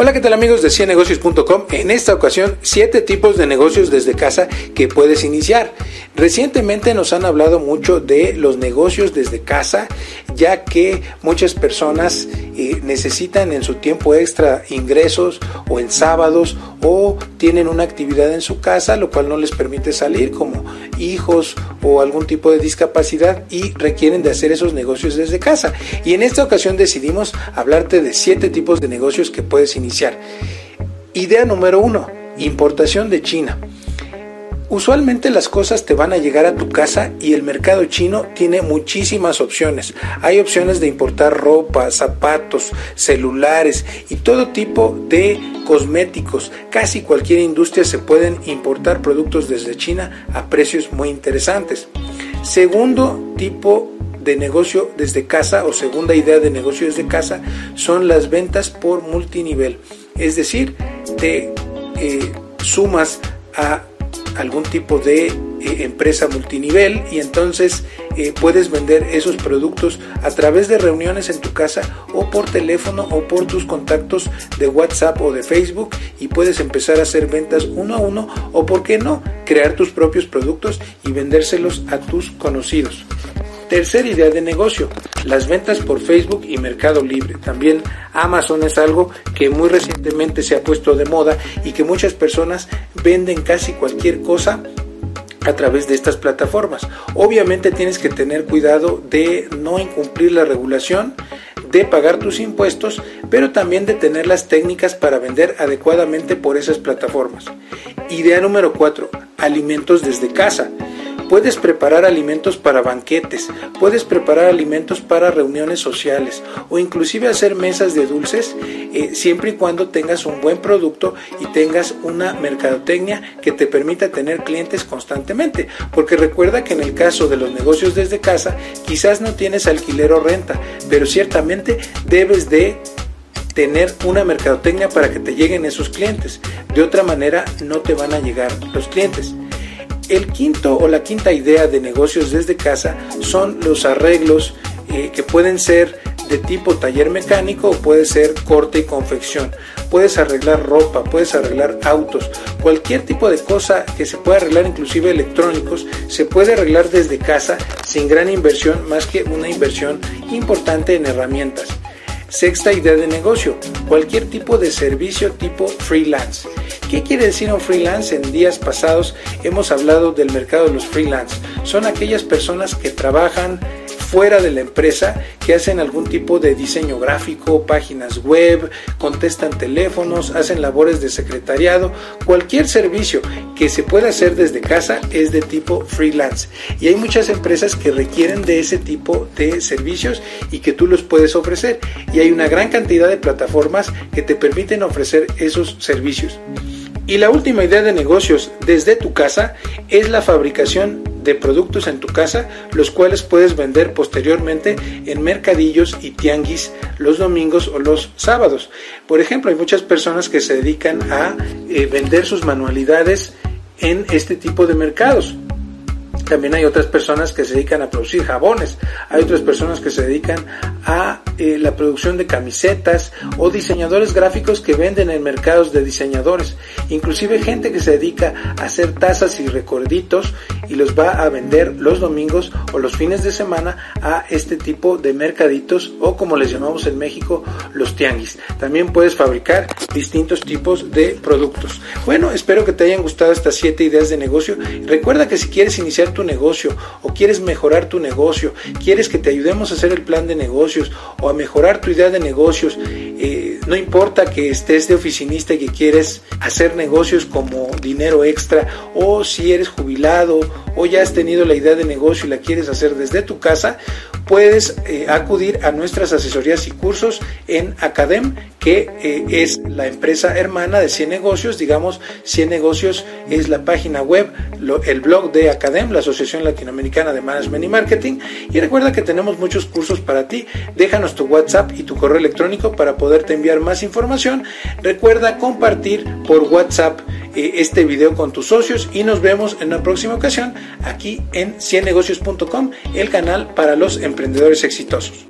Hola, ¿qué tal amigos de ciennegocios.com? En esta ocasión, 7 tipos de negocios desde casa que puedes iniciar. Recientemente nos han hablado mucho de los negocios desde casa, ya que muchas personas eh, necesitan en su tiempo extra ingresos o en sábados o tienen una actividad en su casa, lo cual no les permite salir, como hijos o algún tipo de discapacidad y requieren de hacer esos negocios desde casa. Y en esta ocasión decidimos hablarte de 7 tipos de negocios que puedes iniciar Idea número uno, importación de China. Usualmente las cosas te van a llegar a tu casa y el mercado chino tiene muchísimas opciones. Hay opciones de importar ropa, zapatos, celulares y todo tipo de cosméticos. Casi cualquier industria se pueden importar productos desde China a precios muy interesantes. Segundo tipo de negocio desde casa o segunda idea de negocio desde casa son las ventas por multinivel. Es decir, te eh, sumas a algún tipo de eh, empresa multinivel y entonces eh, puedes vender esos productos a través de reuniones en tu casa o por teléfono o por tus contactos de WhatsApp o de Facebook y puedes empezar a hacer ventas uno a uno o por qué no crear tus propios productos y vendérselos a tus conocidos. Tercera idea de negocio, las ventas por Facebook y Mercado Libre. También Amazon es algo que muy recientemente se ha puesto de moda y que muchas personas venden casi cualquier cosa a través de estas plataformas. Obviamente tienes que tener cuidado de no incumplir la regulación, de pagar tus impuestos, pero también de tener las técnicas para vender adecuadamente por esas plataformas. Idea número 4. Alimentos desde casa. Puedes preparar alimentos para banquetes, puedes preparar alimentos para reuniones sociales o inclusive hacer mesas de dulces eh, siempre y cuando tengas un buen producto y tengas una mercadotecnia que te permita tener clientes constantemente. Porque recuerda que en el caso de los negocios desde casa quizás no tienes alquiler o renta, pero ciertamente debes de tener una mercadotecnia para que te lleguen esos clientes. De otra manera no te van a llegar los clientes. El quinto o la quinta idea de negocios desde casa son los arreglos eh, que pueden ser de tipo taller mecánico o puede ser corte y confección. Puedes arreglar ropa, puedes arreglar autos, cualquier tipo de cosa que se pueda arreglar, inclusive electrónicos, se puede arreglar desde casa sin gran inversión, más que una inversión importante en herramientas. Sexta idea de negocio, cualquier tipo de servicio tipo freelance. ¿Qué quiere decir un freelance? En días pasados hemos hablado del mercado de los freelance. Son aquellas personas que trabajan fuera de la empresa que hacen algún tipo de diseño gráfico, páginas web, contestan teléfonos, hacen labores de secretariado, cualquier servicio que se pueda hacer desde casa es de tipo freelance. Y hay muchas empresas que requieren de ese tipo de servicios y que tú los puedes ofrecer. Y hay una gran cantidad de plataformas que te permiten ofrecer esos servicios. Y la última idea de negocios desde tu casa es la fabricación de productos en tu casa, los cuales puedes vender posteriormente en mercadillos y tianguis los domingos o los sábados. Por ejemplo, hay muchas personas que se dedican a eh, vender sus manualidades en este tipo de mercados. También hay otras personas que se dedican a producir jabones, hay otras personas que se dedican a eh, la producción de camisetas o diseñadores gráficos que venden en mercados de diseñadores, inclusive gente que se dedica a hacer tazas y recorditos y los va a vender los domingos o los fines de semana a este tipo de mercaditos o como les llamamos en México los tianguis. También puedes fabricar distintos tipos de productos. Bueno, espero que te hayan gustado estas siete ideas de negocio. Recuerda que si quieres iniciar tu negocio o quieres mejorar tu negocio, quieres que te ayudemos a hacer el plan de negocios o a mejorar tu idea de negocios, eh, no importa que estés de oficinista y que quieres hacer negocios como dinero extra o si eres jubilado o ya has tenido la idea de negocio y la quieres hacer desde tu casa, puedes eh, acudir a nuestras asesorías y cursos en Academ, que eh, es la empresa hermana de 100 negocios. Digamos, 100 negocios es la página web, el blog de Academ, la Asociación Latinoamericana de Management y Marketing. Y recuerda que tenemos muchos cursos para ti. Déjanos tu WhatsApp y tu correo electrónico para poderte enviar más información. Recuerda compartir por WhatsApp eh, este video con tus socios y nos vemos en la próxima ocasión aquí en ciennegocios.com, el canal para los emprendedores exitosos.